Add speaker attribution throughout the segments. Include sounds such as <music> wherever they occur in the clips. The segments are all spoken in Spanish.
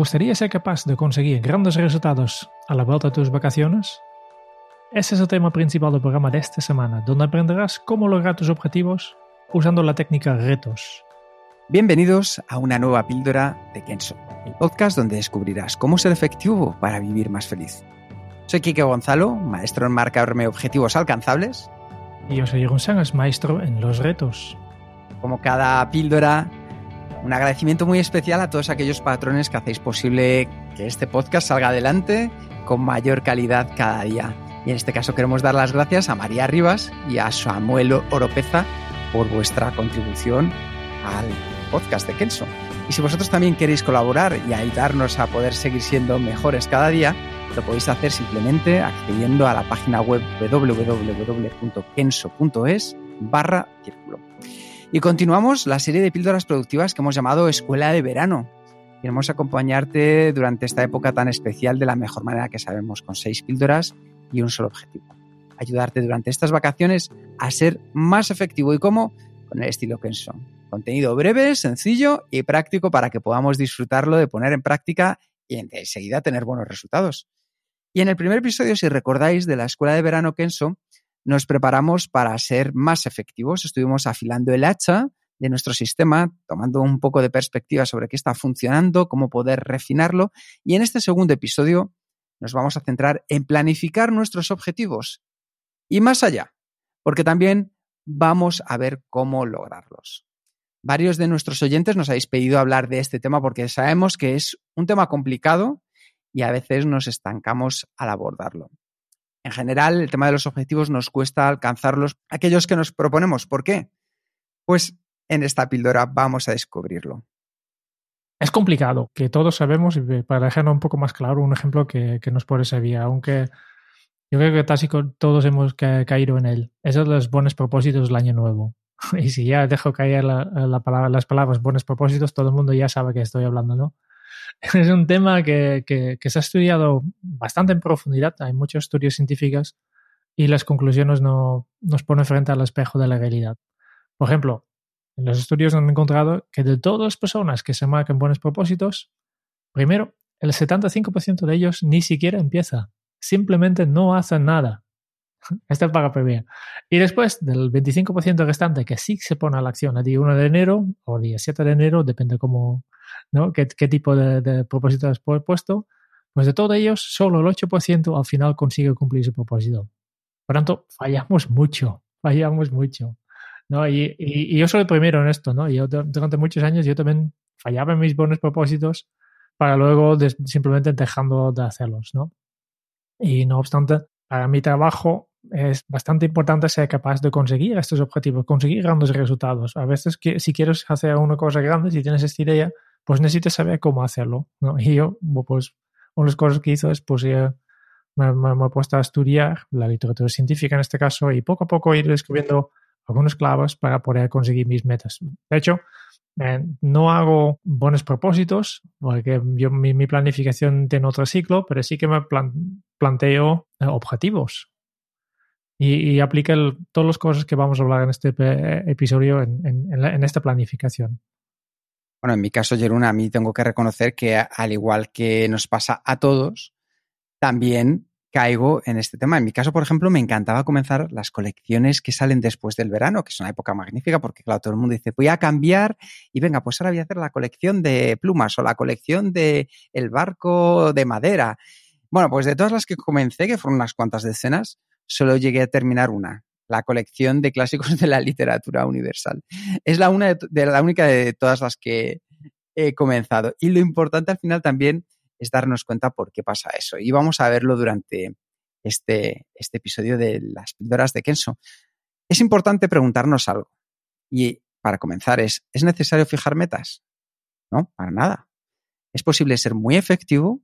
Speaker 1: gustaría ser capaz de conseguir grandes resultados a la vuelta de tus vacaciones? Ese es el tema principal del programa de esta semana, donde aprenderás cómo lograr tus objetivos usando la técnica retos.
Speaker 2: Bienvenidos a una nueva píldora de Kenso, el podcast donde descubrirás cómo ser efectivo para vivir más feliz. Soy Kike Gonzalo, maestro en marcarme objetivos alcanzables.
Speaker 1: Y yo soy González, maestro en los retos.
Speaker 2: Como cada píldora, un agradecimiento muy especial a todos aquellos patrones que hacéis posible que este podcast salga adelante con mayor calidad cada día. Y en este caso queremos dar las gracias a María Rivas y a Samuel Oropeza por vuestra contribución al podcast de Kenso. Y si vosotros también queréis colaborar y ayudarnos a poder seguir siendo mejores cada día, lo podéis hacer simplemente accediendo a la página web www.kenso.es barra círculo. Y continuamos la serie de píldoras productivas que hemos llamado Escuela de Verano. Queremos acompañarte durante esta época tan especial de la mejor manera que sabemos, con seis píldoras y un solo objetivo. Ayudarte durante estas vacaciones a ser más efectivo. ¿Y cómo? Con el estilo Kenso. Contenido breve, sencillo y práctico para que podamos disfrutarlo de poner en práctica y enseguida tener buenos resultados. Y en el primer episodio, si recordáis, de la Escuela de Verano Kenso, nos preparamos para ser más efectivos. Estuvimos afilando el hacha de nuestro sistema, tomando un poco de perspectiva sobre qué está funcionando, cómo poder refinarlo. Y en este segundo episodio nos vamos a centrar en planificar nuestros objetivos. Y más allá, porque también vamos a ver cómo lograrlos. Varios de nuestros oyentes nos habéis pedido hablar de este tema porque sabemos que es un tema complicado y a veces nos estancamos al abordarlo. En general, el tema de los objetivos nos cuesta alcanzarlos aquellos que nos proponemos. ¿Por qué? Pues en esta píldora vamos a descubrirlo.
Speaker 1: Es complicado, que todos sabemos, y para dejarlo un poco más claro, un ejemplo que, nos puede servir, aunque yo creo que casi todos hemos caído en él. Esos son los buenos propósitos del año nuevo. <laughs> Y si ya dejo caer la palabra, las palabras buenos propósitos, todo el mundo ya sabe que estoy hablando, ¿no? <laughs> es un tema que, se ha estudiado bastante en profundidad. Hay muchos estudios científicos y las conclusiones no nos ponen frente al espejo de la realidad. Por ejemplo, en los estudios han encontrado que de todas las personas que se marcan buenos propósitos, primero, el 75% de ellos ni siquiera empieza. Simplemente no hacen nada. Este es para primero. Y después del 25% restante que sí se pone a la acción el día 1 de enero o día 7 de enero, depende cómo, ¿no? ¿Qué, tipo de, propósito has puesto? Pues de todos ellos, solo el 8% al final consigue cumplir su propósito. Por tanto, fallamos mucho, fallamos mucho. ¿no? Y, y, yo soy el primero en esto, ¿no? Yo durante muchos años yo también fallaba en mis buenos propósitos para luego simplemente dejando de hacerlos, ¿no? Y no obstante, para mi trabajo es bastante importante ser capaz de conseguir estos objetivos, conseguir grandes resultados. A veces, que, si quieres hacer una cosa grande, si tienes esta idea, pues necesitas saber cómo hacerlo. Y yo, pues, una de las cosas que hice es, pues, me, he puesto a estudiar la literatura científica en este caso y poco a poco ir descubriendo algunas claves para poder conseguir mis metas. De hecho, eh, no hago buenos propósitos, porque yo mi, planificación tiene otro ciclo, pero sí que me planteo eh, objetivos. Y, y aplique todas las cosas que vamos a hablar en este episodio en, en esta planificación.
Speaker 2: Bueno, en mi caso, Jeruna, a mí tengo que reconocer que al igual que nos pasa a todos, también caigo en este tema. En mi caso, por ejemplo, me encantaba comenzar las colecciones que salen después del verano, que es una época magnífica porque, claro, todo el mundo dice, voy a cambiar y venga, pues ahora voy a hacer la colección de plumas o la colección de el barco de madera. Bueno, pues de todas las que comencé, que fueron unas cuantas decenas, solo llegué a terminar una la colección de clásicos de la literatura universal. Es la, una de, la única de todas las que he comenzado. Y lo importante al final también es darnos cuenta por qué pasa eso. Y vamos a verlo durante este, este episodio de las píldoras de Kenso. Es importante preguntarnos algo. Y para comenzar, ¿es, ¿es necesario fijar metas? No, para nada. Es posible ser muy efectivo,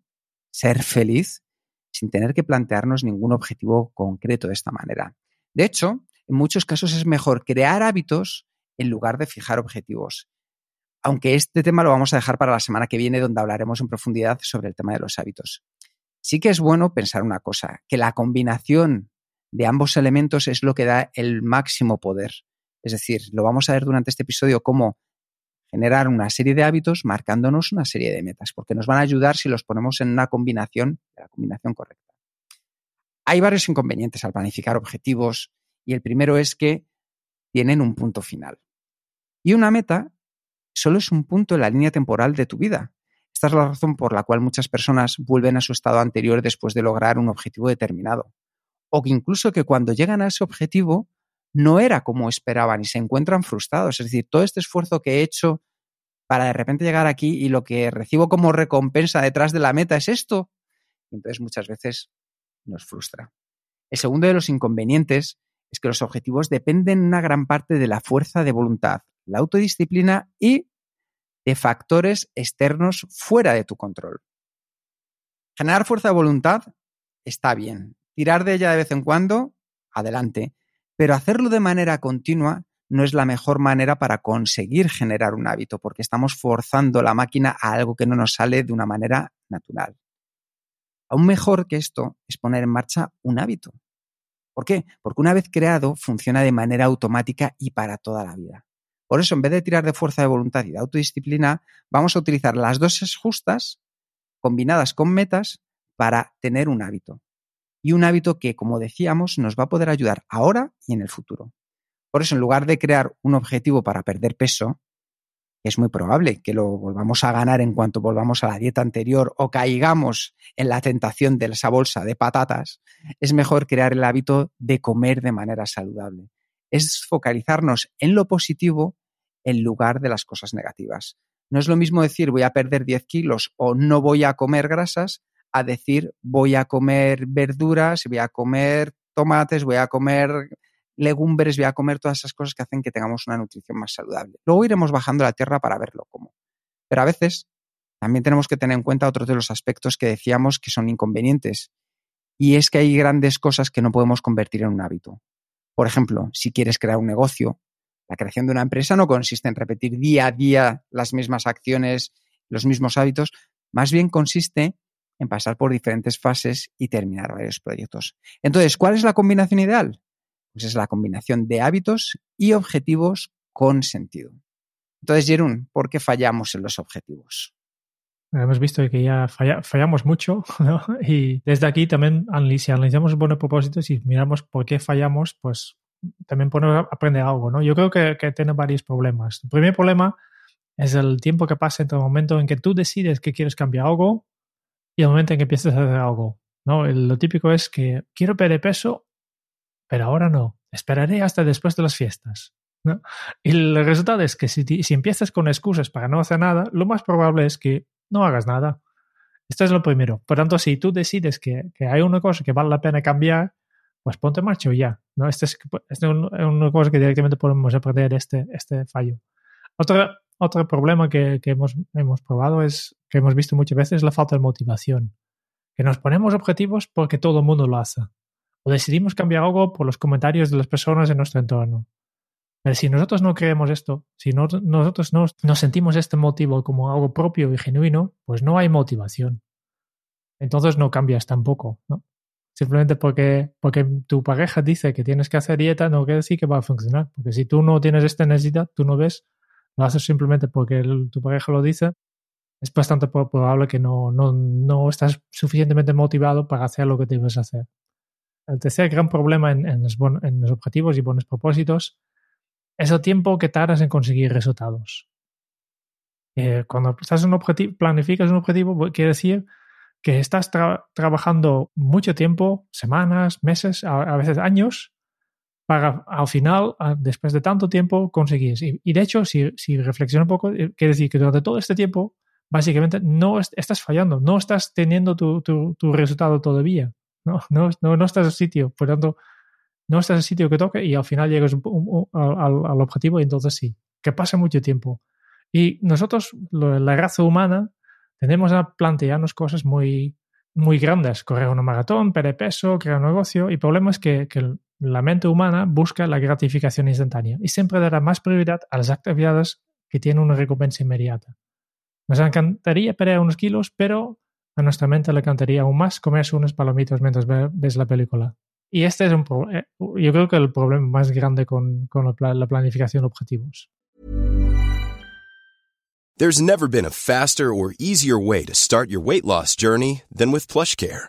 Speaker 2: ser feliz, sin tener que plantearnos ningún objetivo concreto de esta manera. De hecho, en muchos casos es mejor crear hábitos en lugar de fijar objetivos. Aunque este tema lo vamos a dejar para la semana que viene, donde hablaremos en profundidad sobre el tema de los hábitos. Sí que es bueno pensar una cosa, que la combinación de ambos elementos es lo que da el máximo poder. Es decir, lo vamos a ver durante este episodio cómo generar una serie de hábitos marcándonos una serie de metas, porque nos van a ayudar si los ponemos en una combinación, la combinación correcta. Hay varios inconvenientes al planificar objetivos y el primero es que tienen un punto final. Y una meta solo es un punto en la línea temporal de tu vida. Esta es la razón por la cual muchas personas vuelven a su estado anterior después de lograr un objetivo determinado. O que incluso que cuando llegan a ese objetivo no era como esperaban y se encuentran frustrados. Es decir, todo este esfuerzo que he hecho para de repente llegar aquí y lo que recibo como recompensa detrás de la meta es esto. entonces muchas veces nos frustra. El segundo de los inconvenientes es que los objetivos dependen una gran parte de la fuerza de voluntad, la autodisciplina y de factores externos fuera de tu control. Generar fuerza de voluntad está bien. Tirar de ella de vez en cuando, adelante. Pero hacerlo de manera continua no es la mejor manera para conseguir generar un hábito, porque estamos forzando la máquina a algo que no nos sale de una manera natural. Aún mejor que esto es poner en marcha un hábito. ¿Por qué? Porque una vez creado funciona de manera automática y para toda la vida. Por eso, en vez de tirar de fuerza de voluntad y de autodisciplina, vamos a utilizar las dosis justas combinadas con metas para tener un hábito y un hábito que, como decíamos, nos va a poder ayudar ahora y en el futuro. Por eso, en lugar de crear un objetivo para perder peso, es muy probable que lo volvamos a ganar en cuanto volvamos a la dieta anterior o caigamos en la tentación de esa bolsa de patatas, es mejor crear el hábito de comer de manera saludable. Es focalizarnos en lo positivo en lugar de las cosas negativas. No es lo mismo decir voy a perder 10 kilos o no voy a comer grasas a decir voy a comer verduras, voy a comer tomates, voy a comer legumbres, voy a comer todas esas cosas que hacen que tengamos una nutrición más saludable. Luego iremos bajando la tierra para verlo cómo. Pero a veces también tenemos que tener en cuenta otros de los aspectos que decíamos que son inconvenientes. Y es que hay grandes cosas que no podemos convertir en un hábito. Por ejemplo, si quieres crear un negocio, la creación de una empresa no consiste en repetir día a día las mismas acciones, los mismos hábitos, más bien consiste en pasar por diferentes fases y terminar varios proyectos. Entonces, ¿cuál es la combinación ideal? Pues es la combinación de hábitos y objetivos con sentido. Entonces, Jerún, ¿por qué fallamos en los objetivos?
Speaker 1: Hemos visto que ya fallamos mucho <laughs> ¿no? y desde aquí también si analizamos buenos propósitos y miramos por qué fallamos, pues también podemos aprender algo. ¿no? Yo creo que, que tiene varios problemas. El primer problema es el tiempo que pasa entre el momento en que tú decides que quieres cambiar algo y el momento en que empiezas a hacer algo. ¿no? Lo típico es que quiero perder peso, pero ahora no. Esperaré hasta después de las fiestas. ¿no? Y el resultado es que si, si empiezas con excusas para no hacer nada, lo más probable es que no hagas nada. Esto es lo primero. Por tanto, si tú decides que, que hay una cosa que vale la pena cambiar, pues ponte en marcha ya. ¿no? Este es, este es una cosa que directamente podemos aprender este, este fallo. Otra, otro problema que, que hemos, hemos, probado es, que hemos visto muchas veces, la falta de motivación. Que nos ponemos objetivos porque todo el mundo lo hace. O decidimos cambiar algo por los comentarios de las personas en nuestro entorno. Pero si nosotros no creemos esto, si no, nosotros no nos sentimos este motivo como algo propio y genuino, pues no hay motivación. Entonces no cambias tampoco, ¿no? Simplemente porque, porque tu pareja dice que tienes que hacer dieta, no quiere decir que va a funcionar. Porque si tú no tienes esta necesidad, tú no ves lo haces simplemente porque tu pareja lo dice, es bastante probable que no, no, no, estás suficientemente motivado para hacer lo que debes hacer. El tercer gran problema en, en, los, en los, objetivos y buenos propósitos es el tiempo que tardas en conseguir resultados. Eh, cuando estás un objetivo, planificas un objetivo, quiere decir que estás tra trabajando mucho tiempo, semanas, meses, a, a veces años, para al final, después de tanto tiempo, conseguir. Y, de hecho, si, si reflexiono un poco, eh, quiere decir que durante todo este tiempo, básicamente no estás fallando, no estás teniendo tu, resultado todavía. no, no, no, no estás en sitio, por tanto, no estás en sitio que toque y al final llegas al, al, objetivo y entonces sí, que pasa mucho tiempo. Y nosotros, la raza humana, tenemos a plantearnos cosas muy, muy grandes, correr una maratón, perder peso, crear un negocio, y el problema es que, que la mente humana busca la gratificación instantánea y siempre dará más prioridad a las actividades que tienen una recompensa inmediata. Nos encantaría perder unos kilos, pero a nuestra mente le encantaría aún más comerse unos palomitos mientras ves la película. Y este es un eh, yo creo que el problema más grande con, con la planificación de objetivos.
Speaker 3: There's never been a faster or easier way to start your weight loss journey than with PlushCare.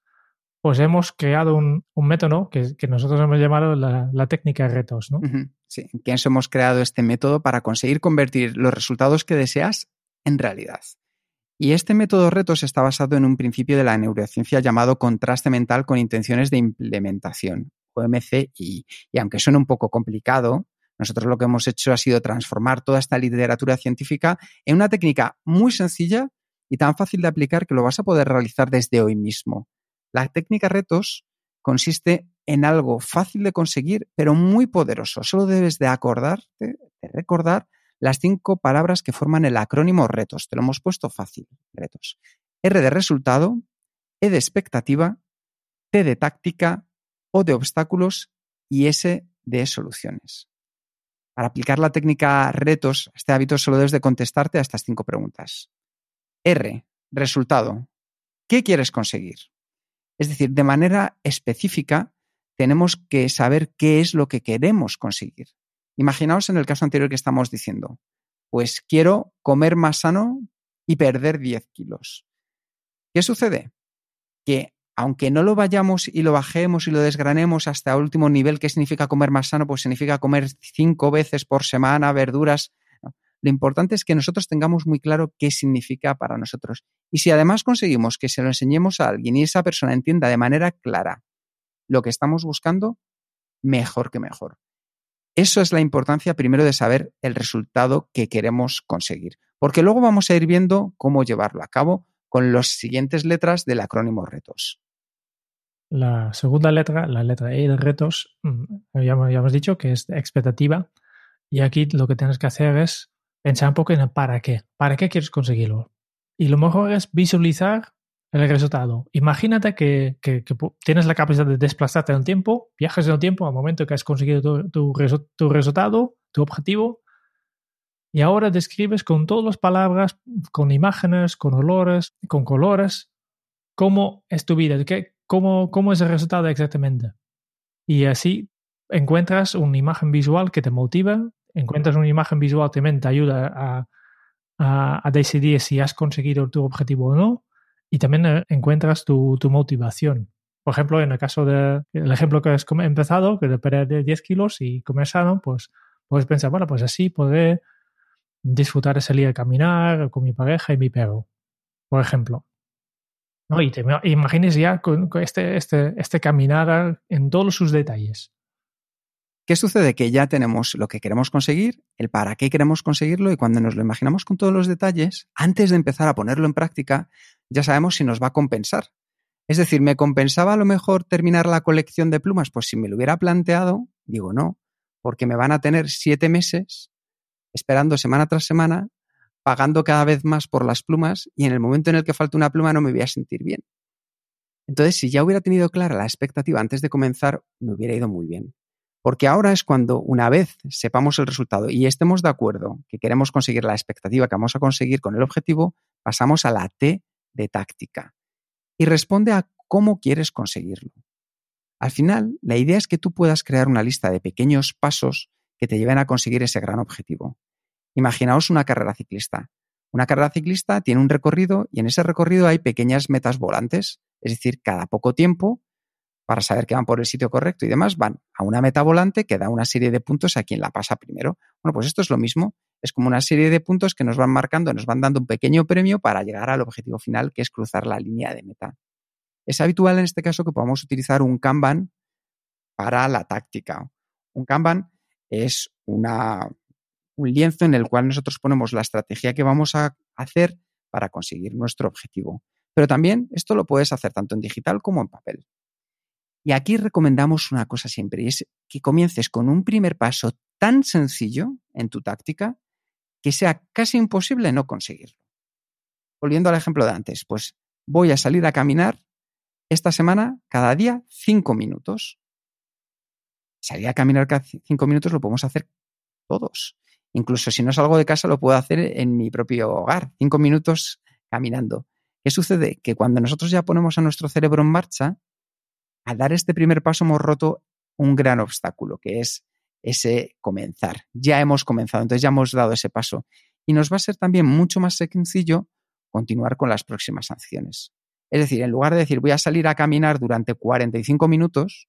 Speaker 1: pues hemos creado un, un método que, que, nosotros hemos llamado la, técnica de retos. ¿no?
Speaker 2: Sí, en Pienso hemos creado este método para conseguir convertir los resultados que deseas en realidad. Y este método retos está basado en un principio de la neurociencia llamado contraste mental con intenciones de implementación, OMC, y, y aunque suene un poco complicado, nosotros lo que hemos hecho ha sido transformar toda esta literatura científica en una técnica muy sencilla y tan fácil de aplicar que lo vas a poder realizar desde hoy mismo. La técnica retos consiste en algo fácil de conseguir, pero muy poderoso. Solo debes de acordarte, de recordar las cinco palabras que forman el acrónimo retos. Te lo hemos puesto fácil, retos. R de resultado, E de expectativa, T de táctica, O de obstáculos y S de soluciones. Para aplicar la técnica retos, este hábito solo debes de contestarte a estas cinco preguntas. R, resultado. ¿Qué quieres conseguir? Es decir, de manera específica, tenemos que saber qué es lo que queremos conseguir. Imaginaos en el caso anterior que estamos diciendo, pues quiero comer más sano y perder 10 kilos. ¿Qué sucede? Que aunque no lo vayamos y lo bajemos y lo desgranemos hasta el último nivel, ¿qué significa comer más sano? Pues significa comer cinco veces por semana verduras. Lo importante es que nosotros tengamos muy claro qué significa para nosotros. Y si además conseguimos que se lo enseñemos a alguien y esa persona entienda de manera clara lo que estamos buscando, mejor que mejor. Eso es la importancia primero de saber el resultado que queremos conseguir, porque luego vamos a ir viendo cómo llevarlo a cabo con las siguientes letras del acrónimo retos.
Speaker 1: La segunda letra, la letra E de retos, mm, ya, ya hemos dicho que es expectativa y aquí lo que tienes que hacer es pensar un poco en el para qué, para qué quieres conseguirlo. Y lo mejor es visualizar el resultado. Imagínate que, que, tienes la capacidad de desplazarte en el tiempo, viajas en el tiempo al momento que has conseguido tu, tu, tu resultado, tu objetivo, y ahora describes con todas las palabras, con imágenes, con olores, con colores, cómo es tu vida, qué, cómo, cómo es el resultado exactamente. Y así encuentras una imagen visual que te motiva, encuentras una imagen visual te ayuda a, decidir si has conseguido tu objetivo o no, y también eh, encuentras tu, motivación. Por ejemplo, en el caso del de, ejemplo que has empezado, que de perder 10 kilos y comer sano, pues puedes pensar, bueno, pues así podré disfrutar de salir a caminar con mi pareja y mi perro, por ejemplo. ¿No? Y te imagines ya con, con este, este, este caminar en todos sus detalles.
Speaker 2: ¿Qué sucede? Que ya tenemos lo que queremos conseguir, el para qué queremos conseguirlo y cuando nos lo imaginamos con todos los detalles, antes de empezar a ponerlo en práctica, ya sabemos si nos va a compensar. Es decir, ¿me compensaba a lo mejor terminar la colección de plumas? Pues si me lo hubiera planteado, digo no, porque me van a tener siete meses esperando semana tras semana, pagando cada vez más por las plumas y en el momento en el que falta una pluma no me voy a sentir bien. Entonces, si ya hubiera tenido clara la expectativa antes de comenzar, me hubiera ido muy bien. Porque ahora es cuando, una vez sepamos el resultado y estemos de acuerdo que queremos conseguir la expectativa que vamos a conseguir con el objetivo, pasamos a la T de táctica. Y responde a cómo quieres conseguirlo. Al final, la idea es que tú puedas crear una lista de pequeños pasos que te lleven a conseguir ese gran objetivo. Imaginaos una carrera ciclista. Una carrera ciclista tiene un recorrido y en ese recorrido hay pequeñas metas volantes, es decir, cada poco tiempo, para saber que van por el sitio correcto y demás, van a una meta volante que da una serie de puntos a quien la pasa primero. Bueno, pues esto es lo mismo, es como una serie de puntos que nos van marcando, nos van dando un pequeño premio para llegar al objetivo final, que es cruzar la línea de meta. Es habitual en este caso que podamos utilizar un Kanban para la táctica. Un Kanban es una, un lienzo en el cual nosotros ponemos la estrategia que vamos a hacer para conseguir nuestro objetivo. Pero también esto lo puedes hacer tanto en digital como en papel. Y aquí recomendamos una cosa siempre, y es que comiences con un primer paso tan sencillo en tu táctica que sea casi imposible no conseguirlo. Volviendo al ejemplo de antes, pues voy a salir a caminar esta semana, cada día, cinco minutos. Salir a caminar cada cinco minutos lo podemos hacer todos. Incluso si no salgo de casa, lo puedo hacer en mi propio hogar, cinco minutos caminando. ¿Qué sucede? Que cuando nosotros ya ponemos a nuestro cerebro en marcha, al dar este primer paso hemos roto un gran obstáculo, que es ese comenzar. Ya hemos comenzado, entonces ya hemos dado ese paso. Y nos va a ser también mucho más sencillo continuar con las próximas acciones. Es decir, en lugar de decir voy a salir a caminar durante 45 minutos,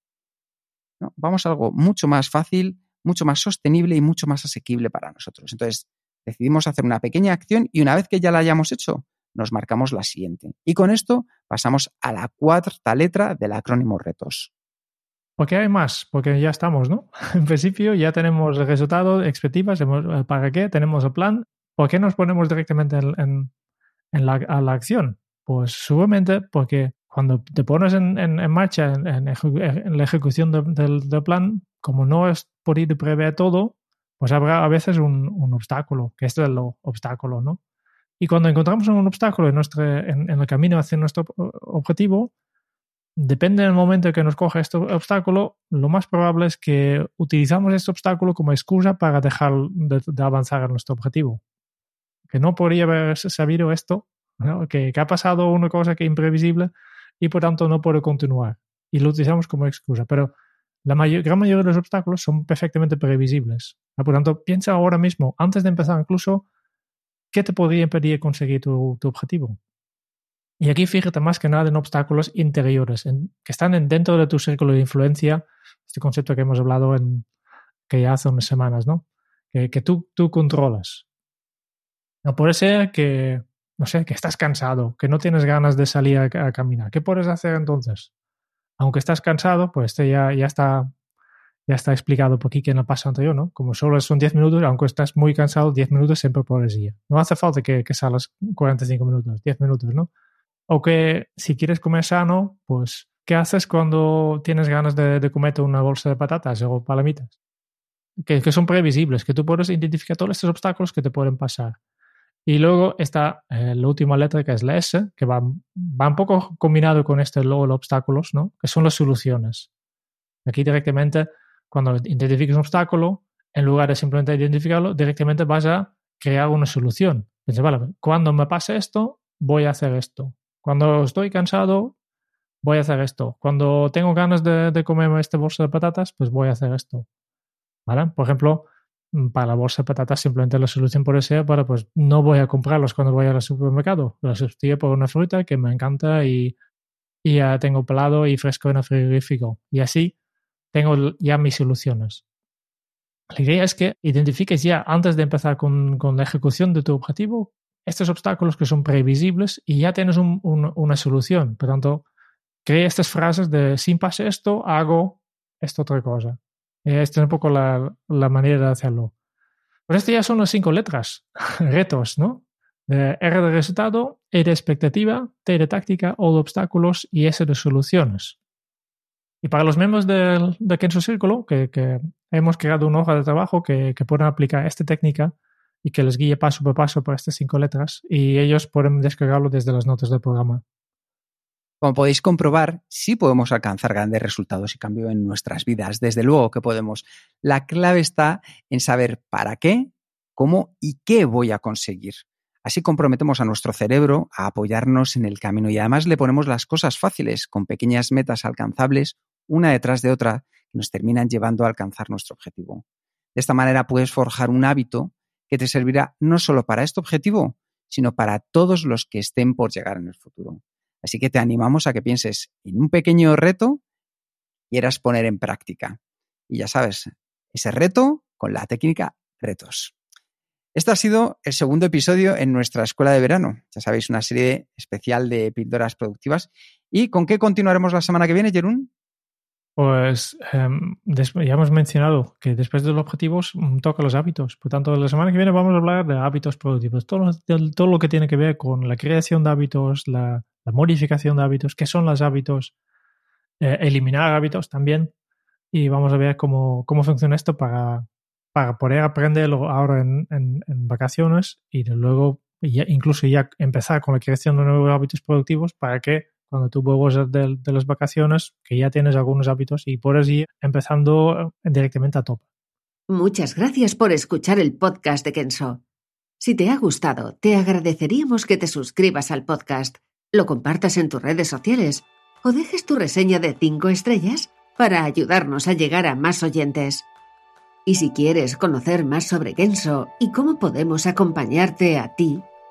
Speaker 2: vamos a algo mucho más fácil, mucho más sostenible y mucho más asequible para nosotros. Entonces, decidimos hacer una pequeña acción y una vez que ya la hayamos hecho, nos marcamos la siguiente. Y con esto pasamos a la cuarta letra del acrónimo retos.
Speaker 1: ¿Por qué hay más? Porque ya estamos, ¿no? <laughs> En principio ya tenemos el resultado, expectativas, para qué, tenemos el plan. ¿Por qué nos ponemos directamente en, la, a la acción? Pues seguramente porque cuando te pones en, marcha en, la ejecución del, plan, como no ir y prever todo, pues habrá a veces un, obstáculo, que este es el obstáculo, ¿no? Y cuando encontramos un obstáculo en, nuestro, en, el camino hacia nuestro objetivo, depende del momento que nos coge este obstáculo, lo más probable es que utilizamos este obstáculo como excusa para dejar de, de avanzar en nuestro objetivo. Que no podría haber sabido esto que, ha pasado una cosa que es imprevisible y por tanto no puede continuar. Y lo utilizamos como excusa. Pero la gran mayoría de los obstáculos son perfectamente previsibles. Por tanto, piensa ahora mismo, antes de empezar incluso, ¿qué te podría impedir conseguir tu, objetivo? Y aquí fíjate más que nada en obstáculos interiores, que están dentro de tu círculo de influencia, este concepto que hemos hablado que ya hace unas semanas, ¿no? Que, tú, controlas. No puede ser que no sé, que estás cansado, que no tienes ganas de salir a, caminar. ¿Qué puedes hacer entonces? Aunque estás cansado, pues este ya está ya está explicado por aquí que no pasa anterior, ¿no? Como solo son 10 minutos, aunque estás muy cansado, 10 minutos siempre puedes ir. No hace falta que, que salas 45 minutos, 10 minutos, ¿no? O que si quieres comer sano, pues, ¿qué haces cuando tienes ganas de, de una bolsa de patatas o palomitas? Que, que, son previsibles, que tú puedes identificar todos estos obstáculos que te pueden pasar. Y luego está eh, la última letra que es la S, que va, va un poco combinado con este luego los obstáculos, ¿no? Que son las soluciones. Aquí directamente, cuando identifiques un obstáculo, en lugar de simplemente identificarlo, directamente vas a crear una solución. Piensa, vale, cuando me pase esto, voy a hacer esto. Cuando estoy cansado, voy a hacer esto. Cuando tengo ganas de, de comerme este bolso de patatas, pues voy a hacer esto. ¿Vale? Por ejemplo, Mm, para la bolsa de patatas simplemente la solución por ser para pues no voy a comprarlos cuando voy al supermercado, los sustituyo por una fruta que me encanta y, y ya tengo pelado y fresco en el frigorífico. Y así tengo ya mis soluciones. La idea es que identifiques ya antes de empezar con, con la ejecución de tu objetivo estos obstáculos que son previsibles y ya tienes un, una solución. Por tanto, crea estas frases de si pase esto, hago esta otra cosa. Esta es un poco la, la manera de hacerlo. Pues esto ya son las cinco letras, <laughs> retos, ¿no? R de resultado, E de expectativa, T de táctica, O de obstáculos y S de soluciones. Y para los miembros del, de Kenso Círculo, que, que, hemos creado una hoja de trabajo que, que pueden aplicar esta técnica y que les guíe paso por paso por estas cinco letras y ellos pueden descargarlo desde las notas del programa.
Speaker 2: Como podéis comprobar, sí podemos alcanzar grandes resultados y cambio en nuestras vidas. Desde luego que podemos. La clave está en saber para qué, cómo y qué voy a conseguir. Así comprometemos a nuestro cerebro a apoyarnos en el camino y además le ponemos las cosas fáciles, con pequeñas metas alcanzables, una detrás de otra, que nos terminan llevando a alcanzar nuestro objetivo. De esta manera puedes forjar un hábito que te servirá no solo para este objetivo, sino para todos los que estén por llegar en el futuro. Así que te animamos a que pienses en un pequeño reto y quieras poner en práctica. Y ya sabes, ese reto con la técnica retos. Este ha sido el segundo episodio en nuestra escuela de verano. Ya sabéis, una serie especial de píldoras productivas. ¿Y con qué continuaremos la semana que viene, Jerún?
Speaker 1: Pues em, ya hemos mencionado que después de los objetivos mm, toca los hábitos. Por tanto, la semana que viene vamos a hablar de hábitos productivos. Todo, todo lo que tiene que ver con la creación de hábitos, la, modificación de hábitos, qué son los hábitos, eh, eliminar hábitos también. Y vamos a ver cómo, cómo funciona esto para, para poder aprenderlo ahora en, en, vacaciones y luego incluso ya empezar con la creación de nuevos hábitos productivos para que cuando tú vuelvas de, las vacaciones, que ya tienes algunos hábitos y puedes ir empezando directamente a top.
Speaker 4: Muchas gracias por escuchar el podcast de Kenso. Si te ha gustado, te agradeceríamos que te suscribas al podcast, lo compartas en tus redes sociales o dejes tu reseña de 5 estrellas para ayudarnos a llegar a más oyentes. Y si quieres conocer más sobre Kenso y cómo podemos acompañarte a ti